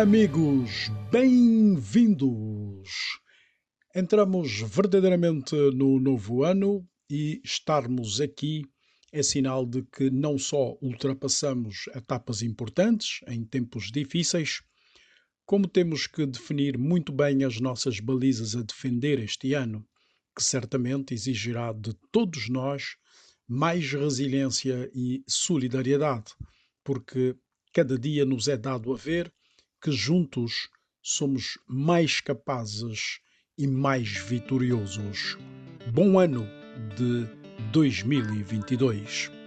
Amigos, bem-vindos! Entramos verdadeiramente no novo ano e estarmos aqui é sinal de que não só ultrapassamos etapas importantes em tempos difíceis, como temos que definir muito bem as nossas balizas a defender este ano, que certamente exigirá de todos nós mais resiliência e solidariedade, porque cada dia nos é dado a ver que juntos somos mais capazes e mais vitoriosos. Bom ano de 2022.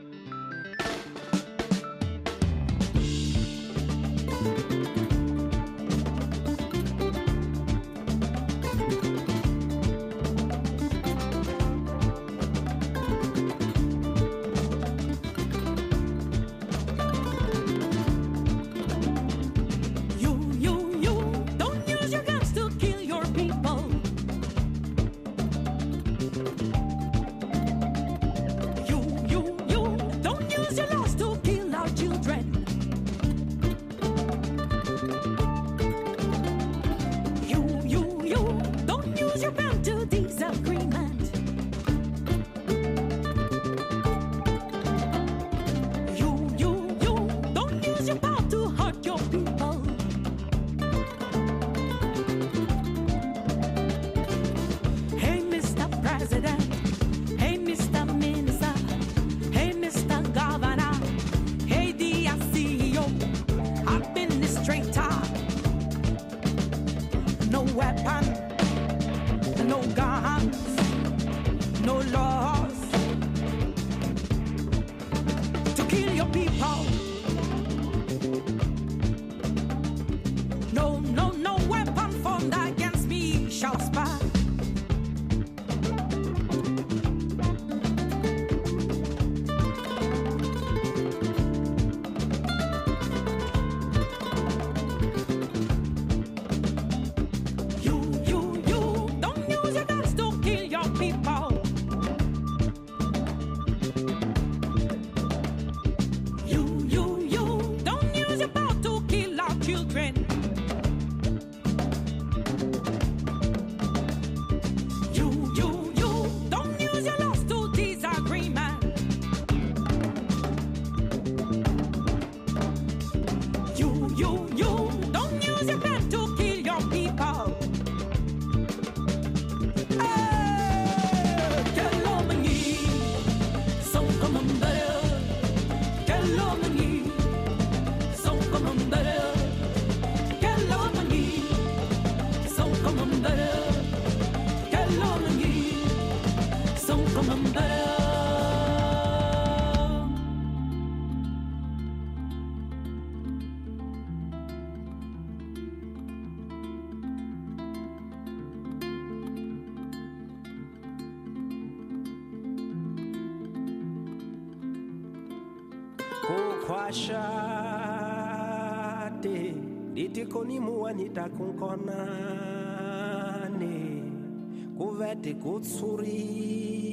tsurile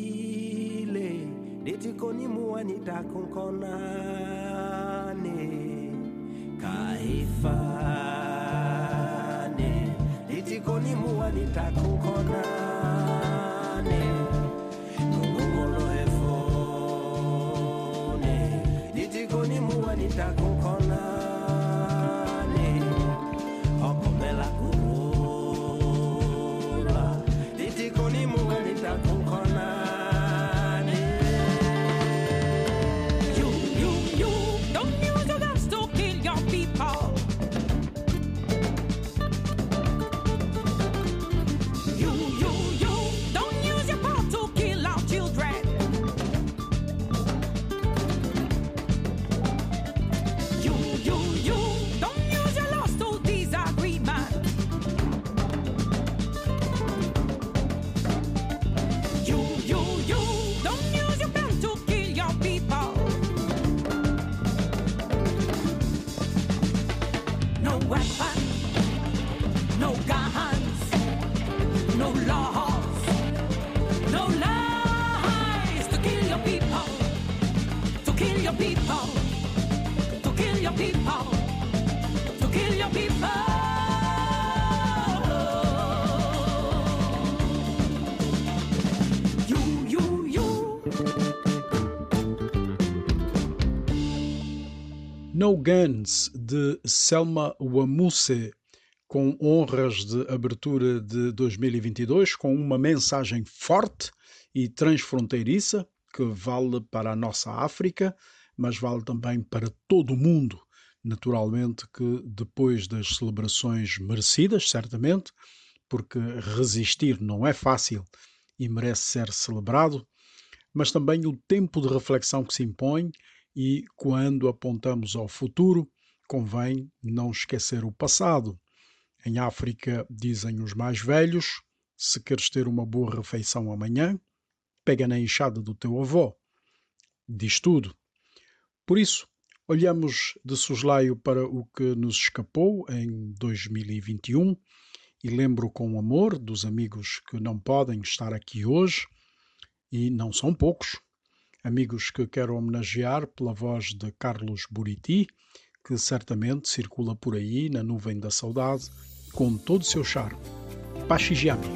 ditikoni muani takunkonane kaifane ditikoni muani takunkonane Guns de Selma Wamuse, com honras de abertura de 2022, com uma mensagem forte e transfronteiriça que vale para a nossa África, mas vale também para todo o mundo. Naturalmente que depois das celebrações merecidas, certamente, porque resistir não é fácil e merece ser celebrado, mas também o tempo de reflexão que se impõe e quando apontamos ao futuro, convém não esquecer o passado. Em África, dizem os mais velhos, se queres ter uma boa refeição amanhã, pega na enxada do teu avô. Diz tudo. Por isso, olhamos de soslaio para o que nos escapou em 2021 e lembro com amor dos amigos que não podem estar aqui hoje, e não são poucos, amigos que quero homenagear pela voz de Carlos Buriti, que certamente circula por aí na nuvem da saudade com todo o seu charme. Shijami,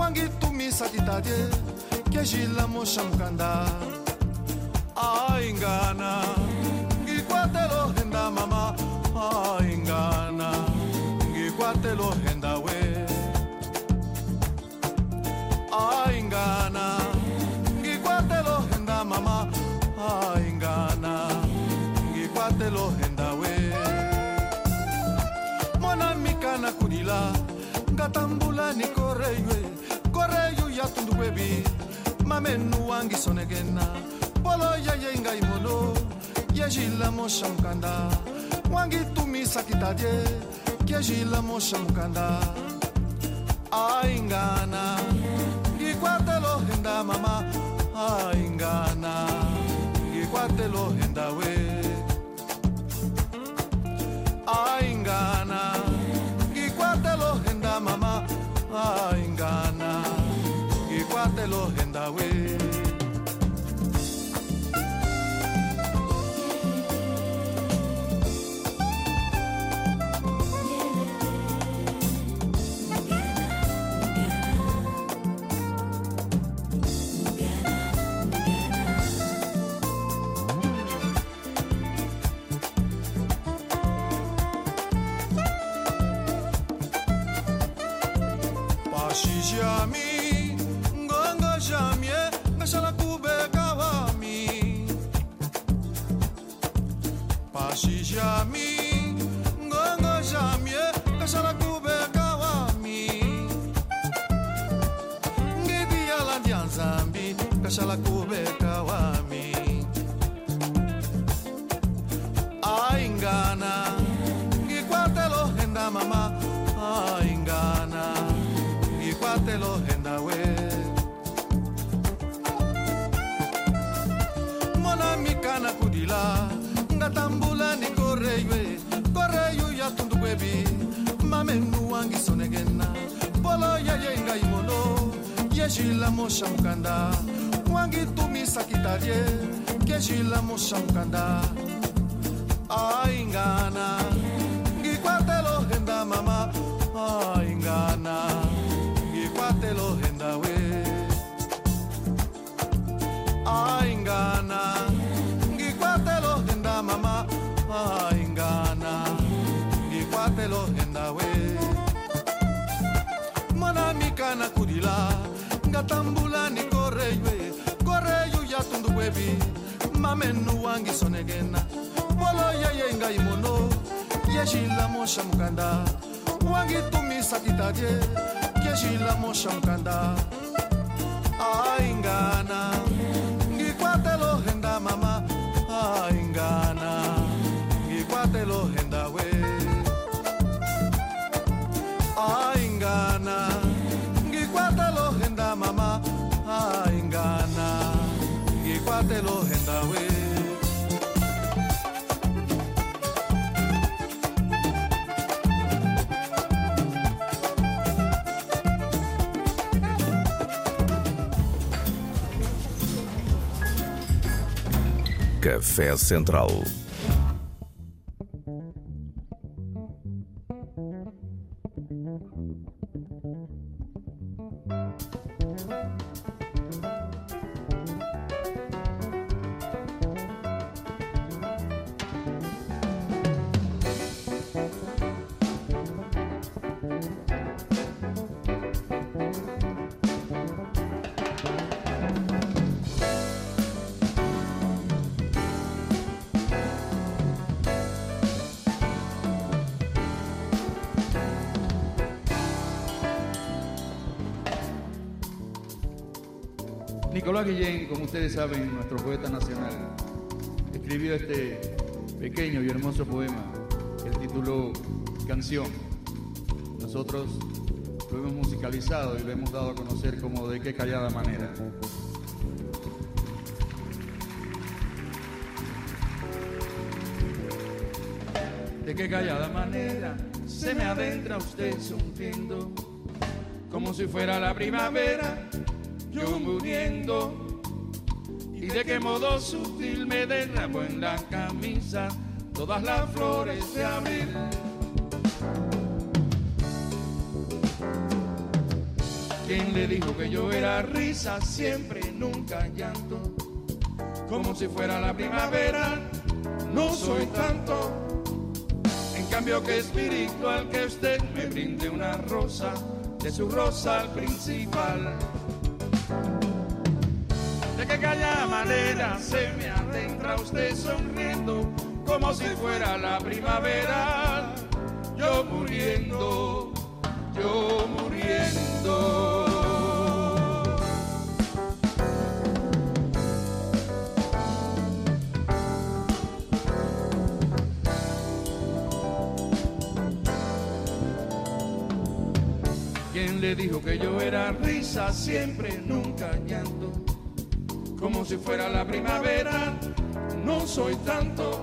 wangi tumisa titadye, kejila mosha mukanda. Aingana, ngikwatelo genda mama, aingana, ngikwatelo genda we. aingana ngikwatelo henda mama aingana ngikwatelo henda we mona mikana kudila ngatambula ni koreywe koreyu ya tundu kwebi mamenu wangi sonegena polo yeye ngai mono yejila mosha mukanda. Wangi tumisa kitadye kyejila mosha mukanda. Aingana ngikwatelo henda mama. Aingana ngikwatelo henda we. Aingana ngikwatelo henda mama. Aingana ngikwatelo henda we Pashijami, ngongo yejila mosha mukanda wangi tumisa kitadye kejila mosha mukanda aingana. Ngikwatelo henda mama aingana ngatambula ni correio e correio ya tundu kwebi mamenu wangi sonegena bolo yeye ngai mono yeshila mosha mukanda. Wangi tumisa kitadie yeshila mosha mukanda. Aingana ngikwatelo Café Central. Ustedes saben, nuestro poeta nacional, escribió este pequeño y hermoso poema que él tituló Canción. Nosotros lo hemos musicalizado y lo hemos dado a conocer como de qué callada manera. De qué callada manera se me adentra usted sonriendo, como si fuera la primavera yo muriendo. De qué modo sutil me derramo en la camisa todas las flores de abril. ¿Quién le dijo que yo era risa siempre, nunca llanto? Como si fuera la primavera, no soy tanto. En cambio que espiritual que usted me brinde una rosa, de su rosa al principal calla manera se me adentra usted sonriendo como si fuera la primavera. Yo muriendo, yo muriendo. ¿Quién le dijo que yo era risa siempre, nunca llanto? Como si fuera la primavera, no soy tanto.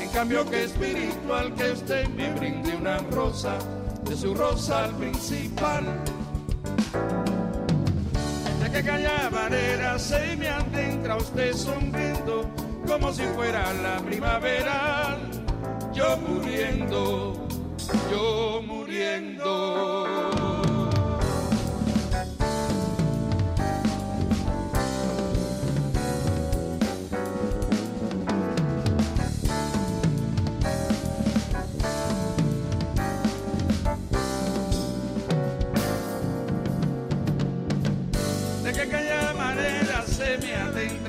En cambio que espiritual que usted me brinde una rosa, de su rosa al principal. De que calla manera se me adentra usted sonriendo, como si fuera la primavera. Yo muriendo, yo muriendo.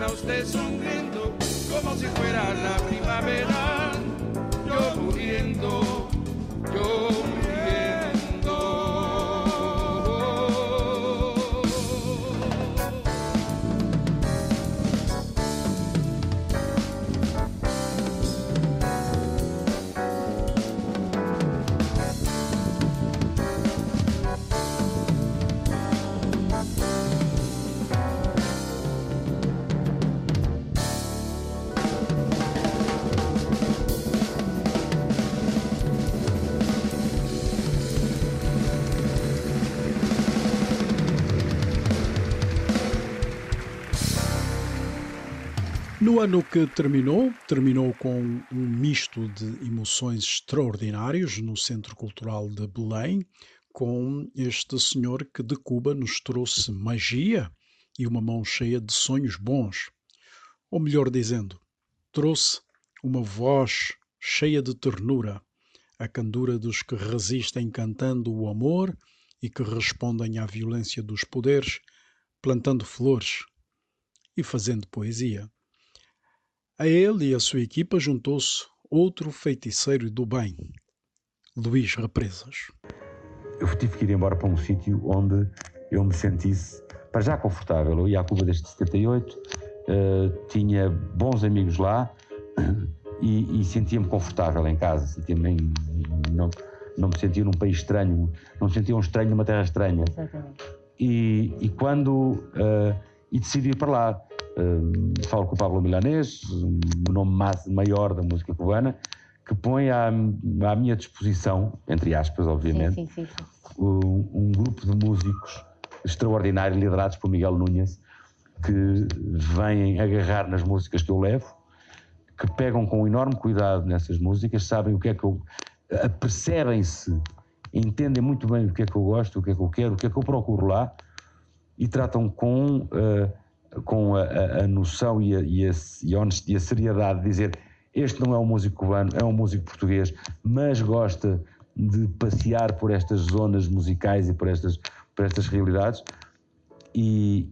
Usted sonriendo como si fuera la primavera. Yo muriendo, yo ano que terminou, terminou com um misto de emoções extraordinários no Centro Cultural de Belém, com este senhor que de Cuba nos trouxe magia e uma mão cheia de sonhos bons. Ou melhor dizendo, trouxe uma voz cheia de ternura, a candura dos que resistem cantando o amor e que respondem à violência dos poderes, plantando flores e fazendo poesia. A ele e a sua equipa juntou-se outro feiticeiro do bem, Luís Represas. Eu tive que ir embora para um sítio onde eu me sentisse, para já confortável. Eu ia à Cuba desde 78, uh, tinha bons amigos lá e, e sentia-me confortável em casa, sentia-me não, não me sentia num país estranho, não me sentia um estranho numa terra estranha. E, e quando uh, e decidi ir para lá. Uh, falo com o Pablo Milanês, o nome maior da música cubana, que põe à, à minha disposição, entre aspas, obviamente, sim, sim, sim, um, um, grupo de músicos extraordinários liderados por Miguel Núñez, que vêm agarrar nas músicas que eu levo, que pegam com enorme cuidado nessas músicas, sabem o que é que eu. apercebem-se, entendem muito bem o que é que eu gosto, o que é que eu quero, o que é que eu procuro lá e tratam com, uh, com a, a, noção e a, e, a, e a seriedade de dizer este não é um músico cubano, é um músico português, mas gosta de passear por estas zonas musicais e por estas, por estas realidades. E,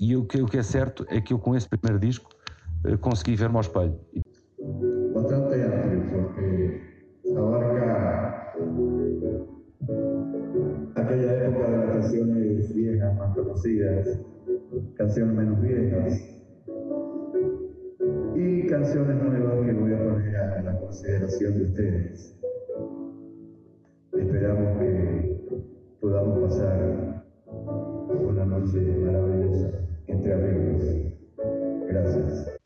e o, que, o que é certo é que eu, com esse primeiro disco, uh, consegui ver-me ao espelho. Bastante amplio, porque abarca aquella época canciones viejas más conocidas, canciones menos viejas y canciones nuevas que voy a poner a la consideración de ustedes. Esperamos que podamos pasar una noche maravillosa entre amigos. Gracias.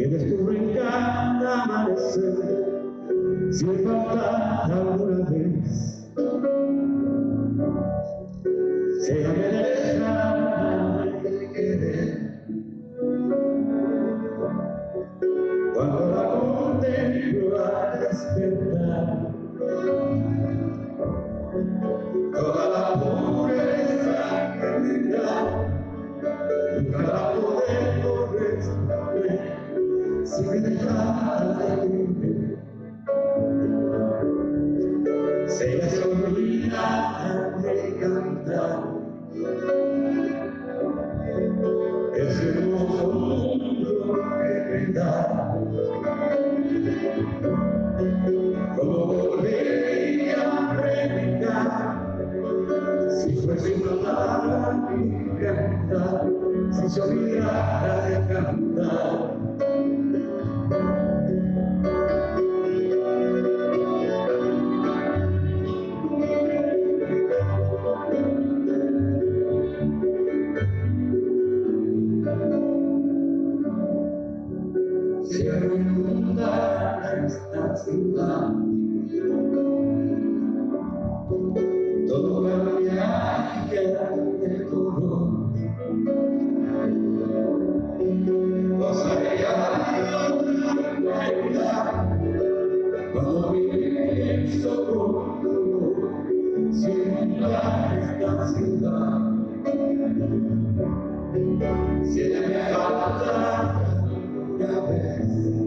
tienes tú en cada amanecer, si he faltado alguna vez. Se la mia fatta una veste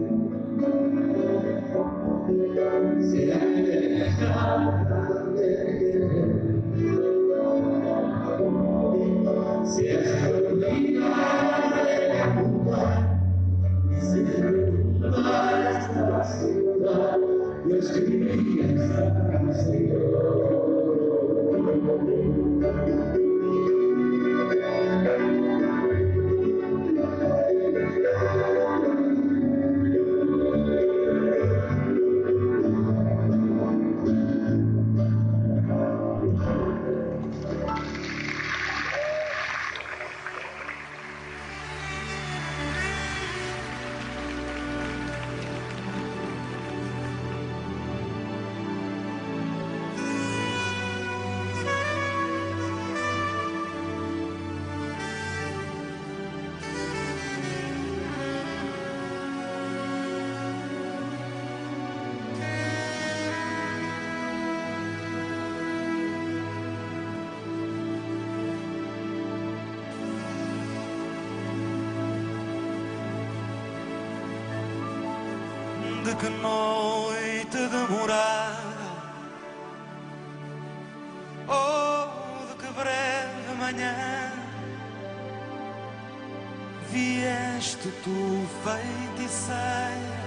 Vieste tu feiticeira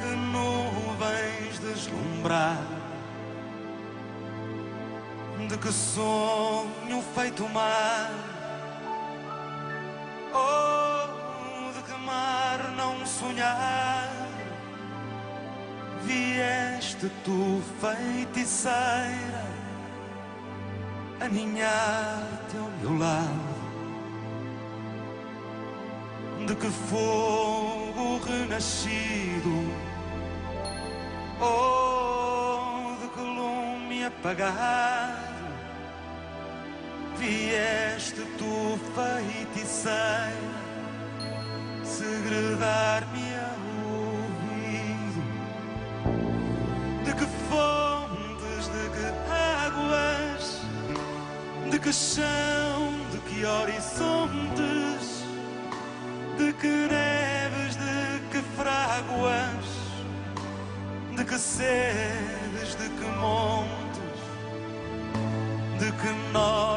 De nuvens deslumbrar. De que sonho feito mar? Oh, de que mar não sonhar? Vieste tu feiticeira Aninhar-te ao meu lado De que fogo renascido. Oh, de que lume apagado. Vieste tu feiticeira segredar-me ao ouvido de que fontes, de que águas, de que chão, de que horizontes, de que neves, de que fráguas, de que sedes, de que montes, de que norte,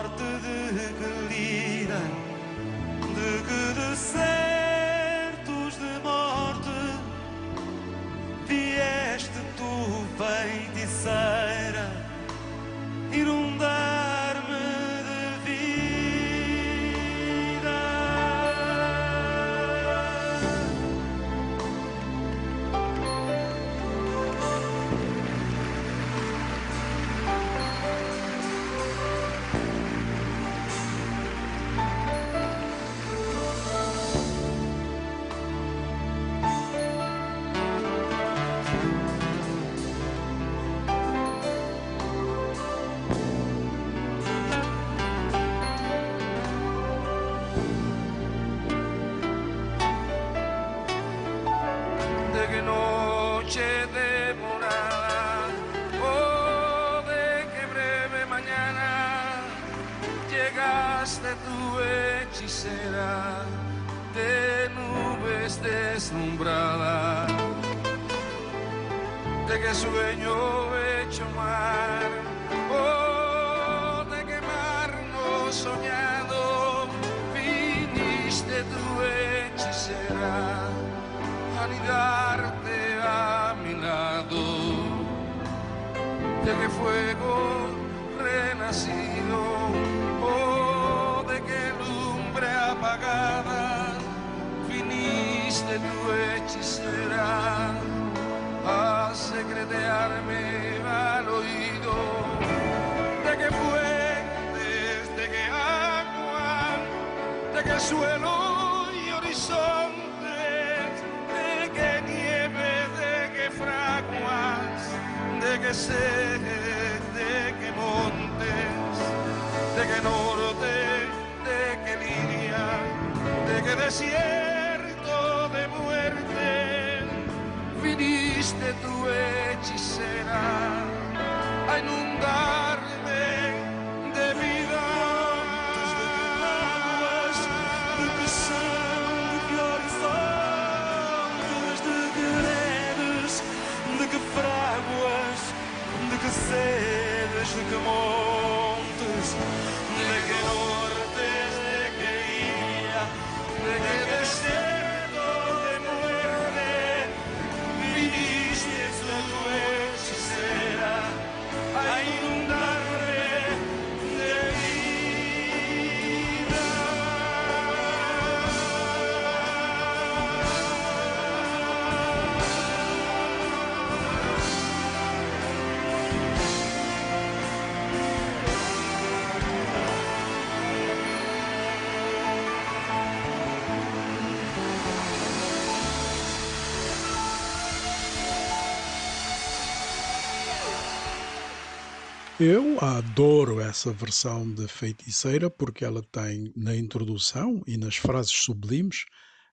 Eu adoro essa versão de Feiticeira porque ela tem na introdução e nas frases sublimes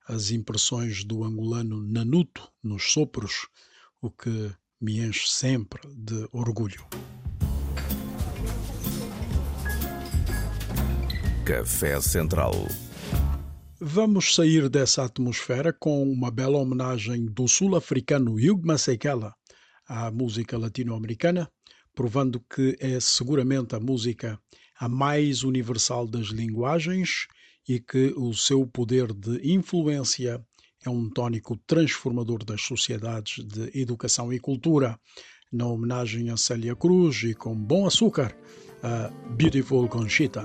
as impressões do angolano Nanuto nos sopros, o que me enche sempre de orgulho. Café Central. Vamos sair dessa atmosfera com uma bela homenagem do sul-africano Hugh Masekela à música latino-americana, provando que é seguramente a música a mais universal das linguagens e que o seu poder de influência é um tónico transformador das sociedades de educação e cultura. Na homenagem a Célia Cruz e com bom açúcar, a Beautiful Conchita.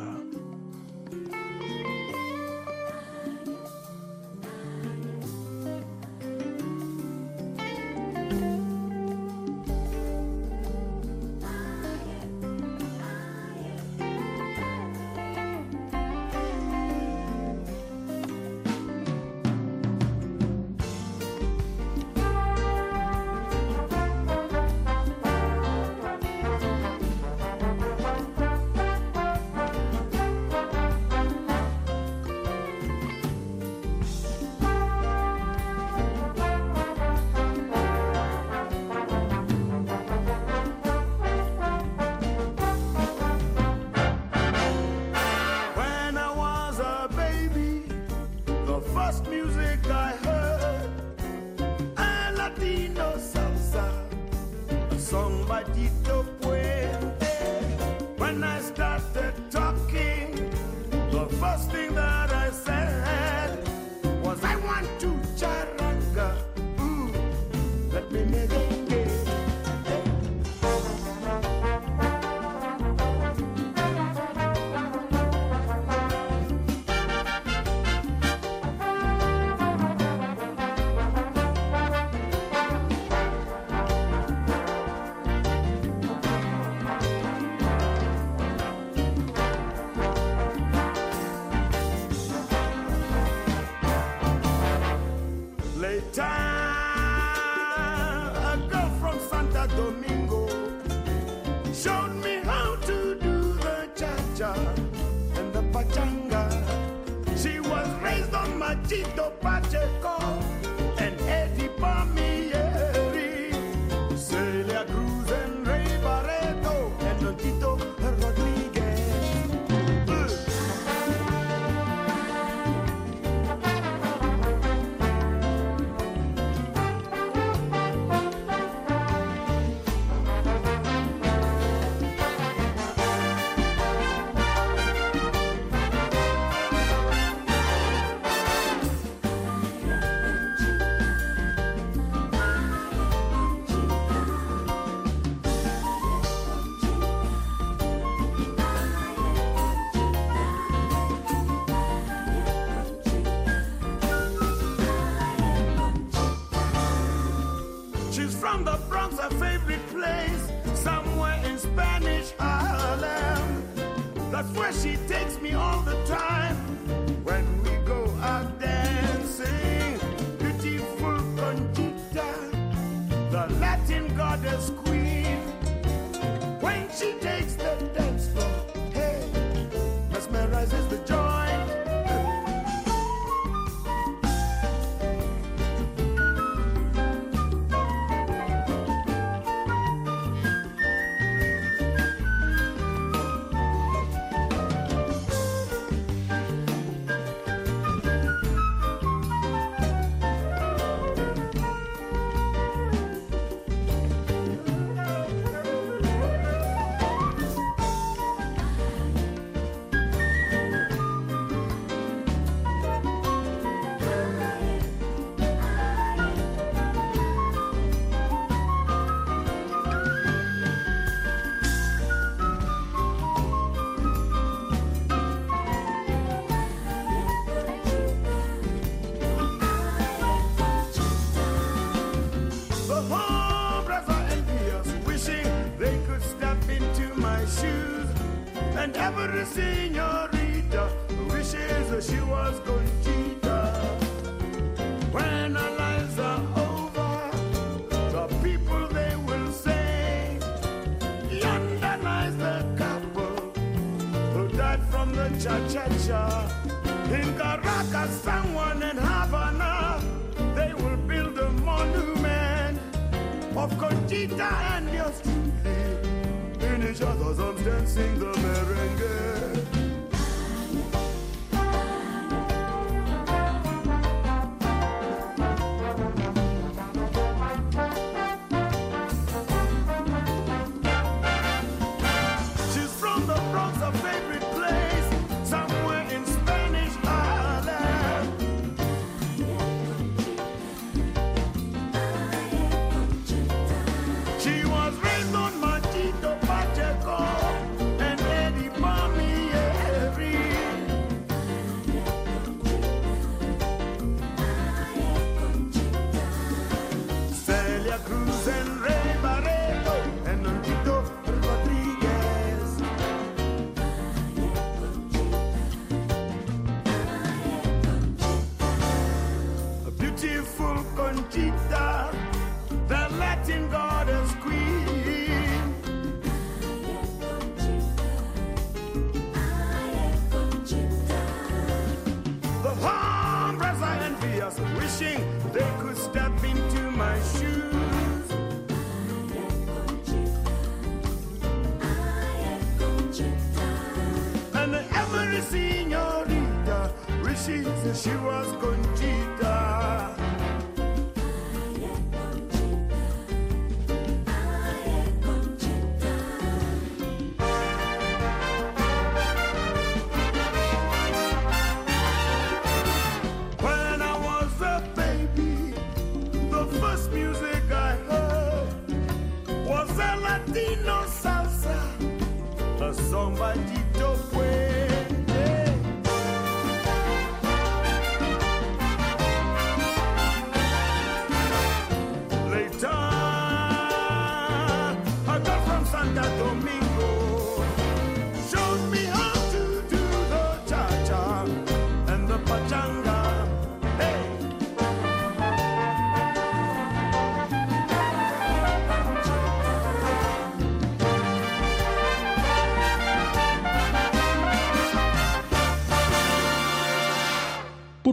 Takes me all the time. When Conchita and yours truly. In each other's arms dancing the merengue.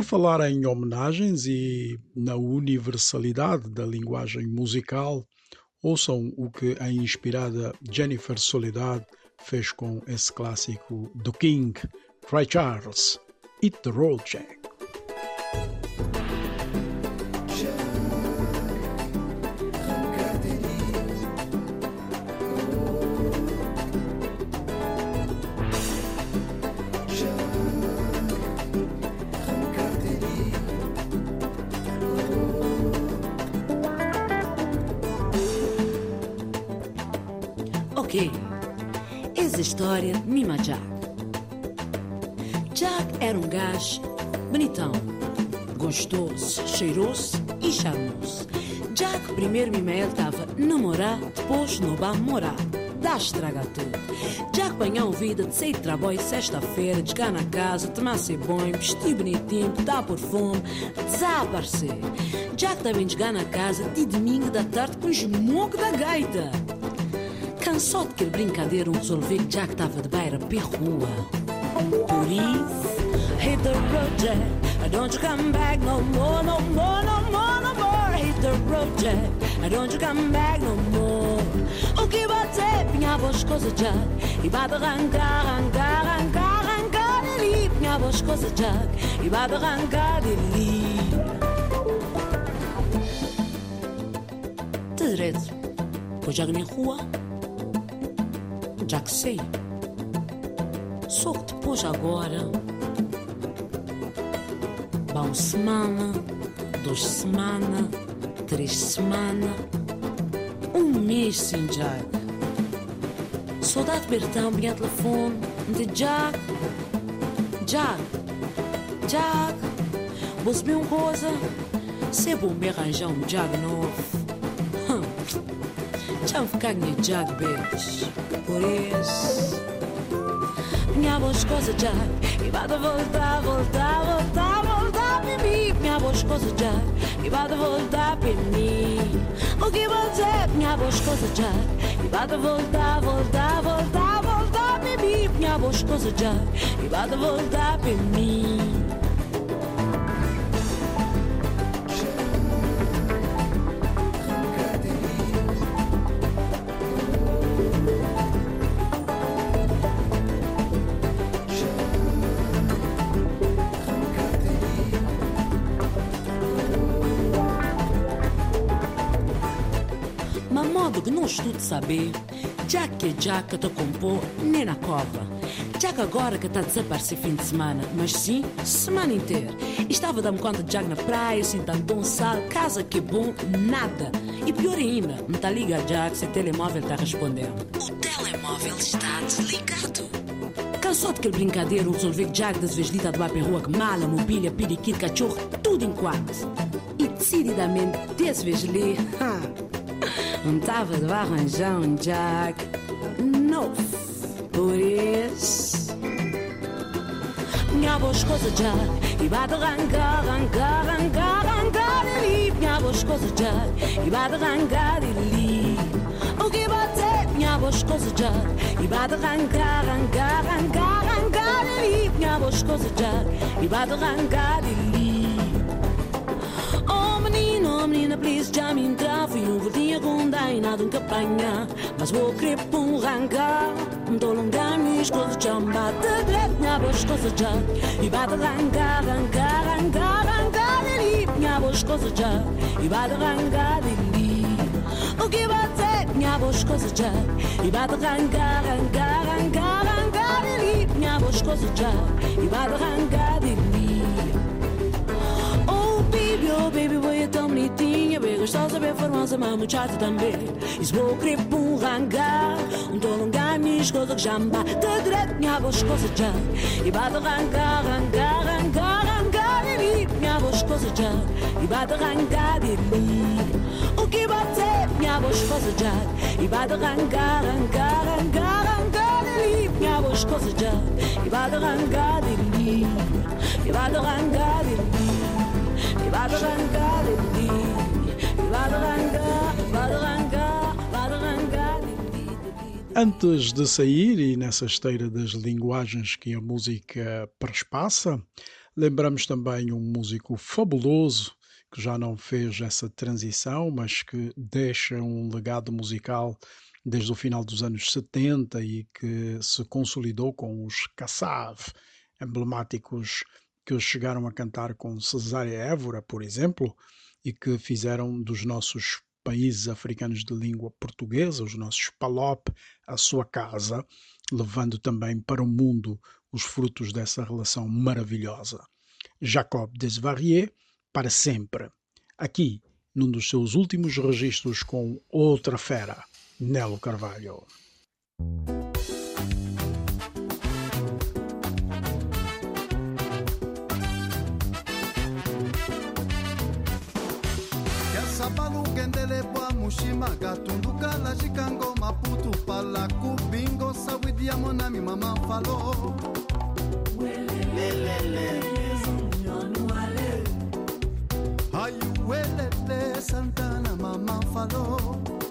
Falar em homenagens e na universalidade da linguagem musical, ouçam o que a inspirada Jennifer Soledad fez com esse clássico do King, Ray Charles, Hit the Road Jack. História mima Jack. Jack era um gajo bonitão, gostoso, cheiroso e charmoso. Jack primeiro mima ele estava namorar, depois no bar morar. Dá estraga tudo. Jack apanhou vida de sair de trabalho sexta-feira, de chegar na casa, tomar seu banho, vestir bonitinho, botar por fome, desaparecer. Jack também de chegar na casa de domingo da tarde com os mocos da gaita. Cansou de querer brincadeira, um resolveu que Jack estava de beira para rua. Por isso, hit the road, Jack. Don't you come back no more, no more, no more, no more. Hit the road, Jack. Don't you come back no more. O que bater, pinha boas coisas, Jack. E vai arrancar, arrancar, arrancar, arrancar dali. Pinha boas coisas, Jack. E vai arrancar. De direito. Pois Jack na rua. Já que sei. Só que depois agora. Uma semana, duas semanas, três semanas, um mês sem Jack. Saudade Bertão, minha telefone, de Jack. Jack, Jack, você me uma coisa? Se é bom me arranjar um Jack novo. Hum. Já me ficar minha Jack, bitch. Por isso. Minha voz coisa Jack. E vai voltar, voltar, voltar, voltar para mim. Minha voz coisa Jack. E vai voltar para mim. O que você? Minha voz coisa Jack. E vai voltar, voltar, voltar, voltar para ali, minha boa esposa já, e vai de voltar para mim. De saber, já que já que te compor nem na cova. Já que agora que está a desaparecer fim de semana, mas sim, semana inteira. Estava dando conta de Jack na praia, assim, tanto um sal, casa que bom, nada. E pior ainda, me tá ligado Jack, se o telemóvel está respondendo. O telemóvel está desligado. Cansou daquele brincadeira, resolvi que Jack das vezes lita do para rua que mala, mobília, periquito, cachorro, tudo em quatro. E decididamente, desse vez li, não estava de arranjar um Jack novo. Por isso, minha voz coisa já, e vai de arrancar, arrancar, arrancar, arrancar ali. Minha voz coisa já, e vai de arrancar ali. O que bater, minha voz coisa já, e vai de arrancar, arrancar, arrancar, arrancar ali. Minha voz coisa já, e vai de arrancar ali. Oh menino, oh menina, please já me entrar Fui um voltinho com dai, nada um apanha. Mas vou querer um Não tô longar, minhas coisas já me bate direito Minha boa coisas já. E vai de rangar, rangar, rangar, rangar ali Minha boa coisas já. E vai de rangar ali O que vai ter, minha boa coisas já. E vai de rangar, rangar, rangar, rangar ali Minha boa coisas já. E vai de rangar ali Oh baby, Oh, baby, boy, é tão bonitinha, bem gostosa, bem formosa, mas muito chata também. Избухри пунганга, долунга ми шкода джамба, да грет няма шкоза джа. И баба ранга, ранга, ранга, ранга, биби, няма шкоза джа. И баба ранга, биби, оки баце, няма шкоза джа. И баба ранга, ранга, ранга, ранга, биби, няма шкоза джа. И баба ранга, биби, и баба ранга, биби. Antes de sair, e nessa esteira das linguagens que a música perspassa, lembramos também um músico fabuloso que já não fez essa transição, mas que deixa um legado musical desde o final dos anos 70 e que se consolidou com os Kassav, emblemáticos que chegaram a cantar com Cesária Évora, por exemplo, e que fizeram dos nossos países africanos de língua portuguesa, os nossos PALOP, a sua casa, levando também para o mundo os frutos dessa relação maravilhosa. Jacob Desvarieux, para sempre. Aqui, num dos seus últimos registros com outra fera, Nelo Carvalho. Hiroshima, Gatunduka, Lajikango, Maputo, Palaku, Bingo, Sawidia, Monami, Mama Falo. Ayuwelele Santana, Mama Falo.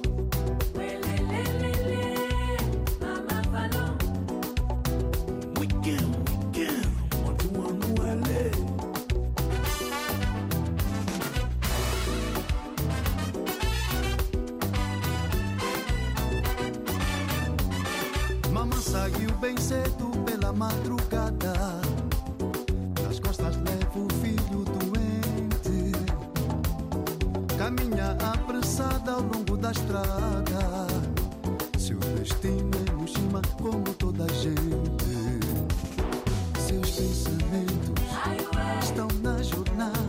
Bem cedo pela madrugada. Nas costas leva o filho doente. Caminha apressada ao longo da estrada. Seu destino é Mushima, como toda a gente. Seus pensamentos estão na jornada.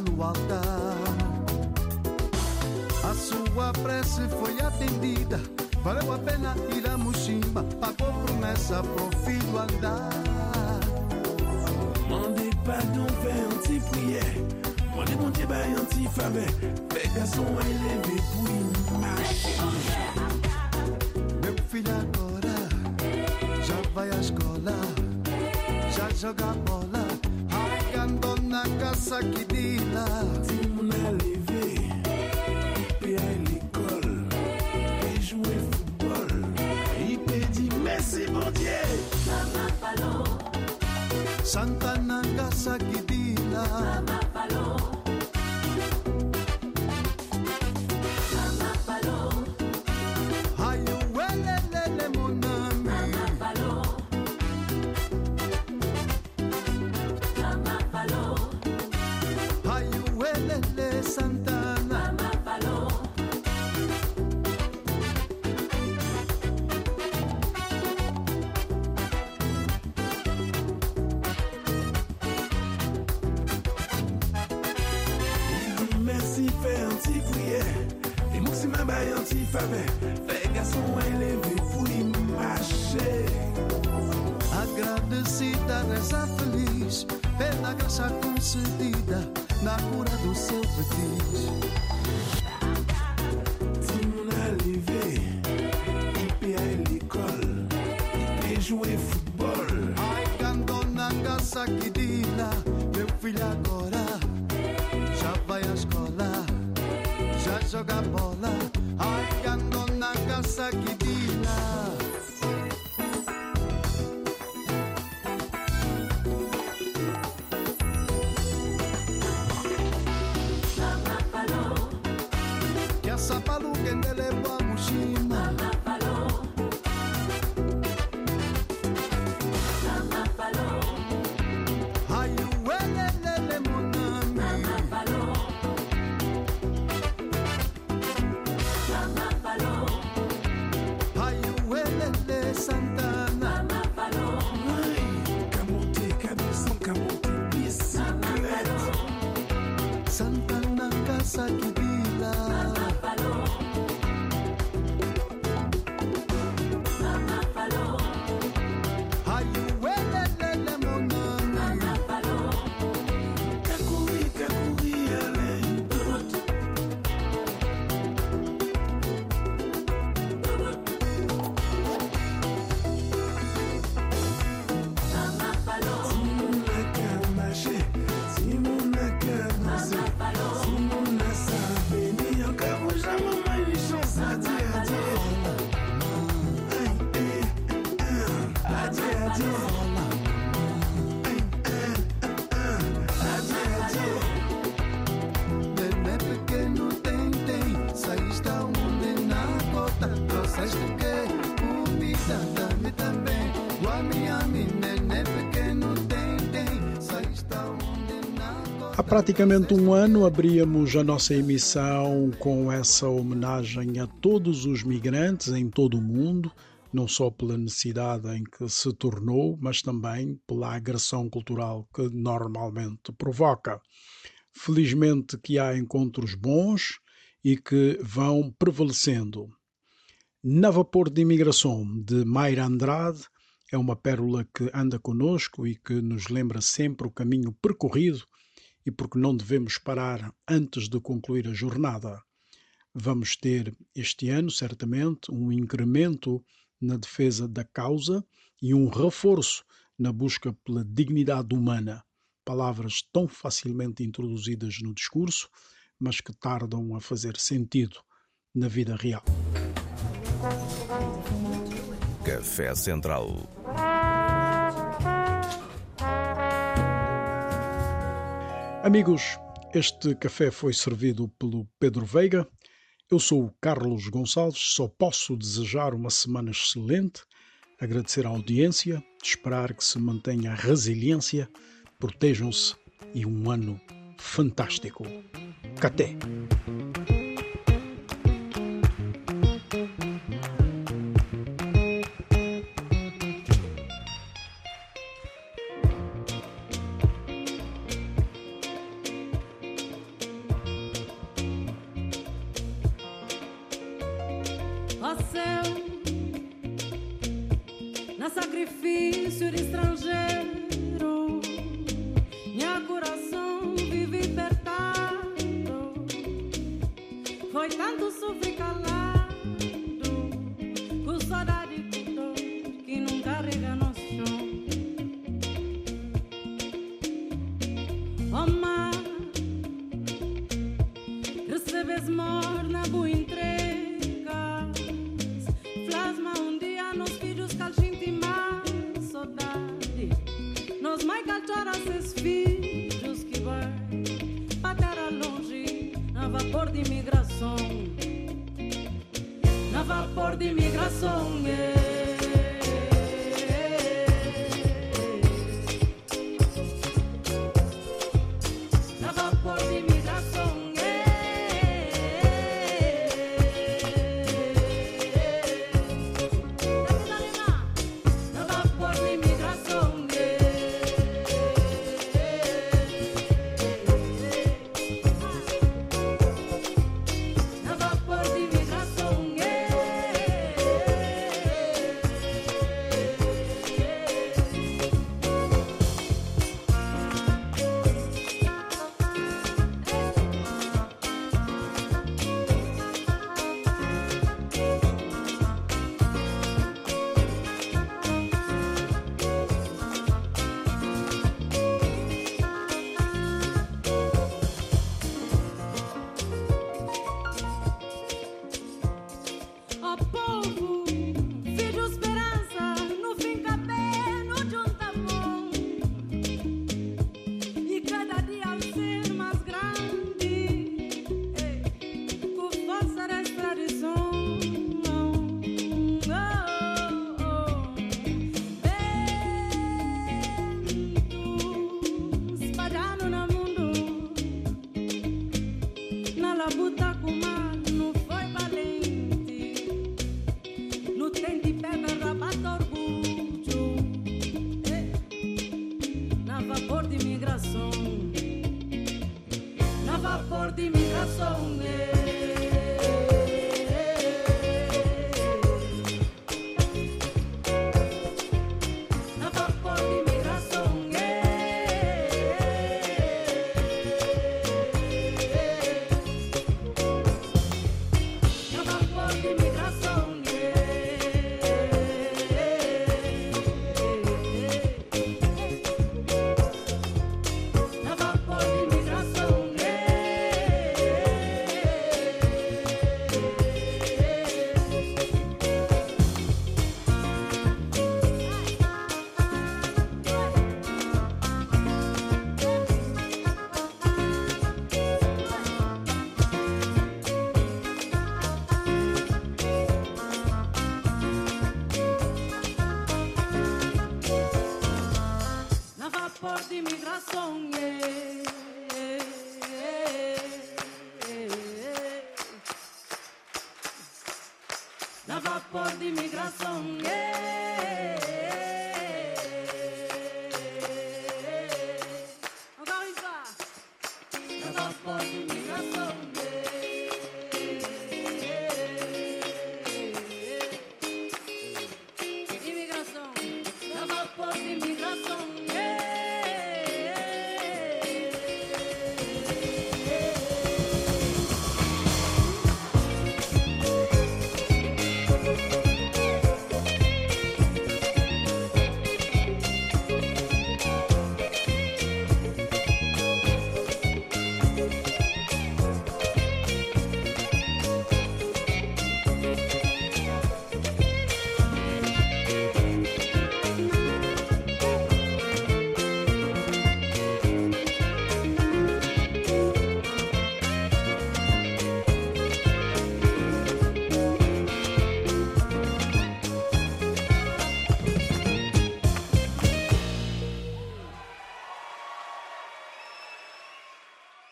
No altar. A sua prece foi atendida. Valeu a pena ir a Mushima. Pagou promessa pro filho andar. Mandez pardon, fais un petit prière. Mandez mon bah, un petit faveur. Fais garçon élevé pour une marche. Meu filho agora já vai à escola, já joga bola. Kinshasa, Kidina, Timna levé, puis à l'école, et jouer football. Il te merci mon Dieu. Santa Nangasa, Kidina, Mama Já joga bola Há praticamente um ano abríamos a nossa emissão com essa homenagem a todos os migrantes em todo o mundo, não só pela necessidade em que se tornou, mas também pela agressão cultural que normalmente provoca. Felizmente que há encontros bons e que vão prevalecendo. Na Vapor de Imigração, de Mayra Andrade, é uma pérola que anda conosco e que nos lembra sempre o caminho percorrido e porque não devemos parar antes de concluir a jornada. Vamos ter este ano, certamente, um incremento na defesa da causa e um reforço na busca pela dignidade humana. Palavras tão facilmente introduzidas no discurso, mas que tardam a fazer sentido na vida real. Café Central. Amigos, este café foi servido pelo Pedro Veiga. Eu sou o Carlos Gonçalves, só posso desejar uma semana excelente, agradecer a audiência, esperar que se mantenha a resiliência, protejam-se e um ano fantástico. Até! Céu, na sacrifício de estrangeiro,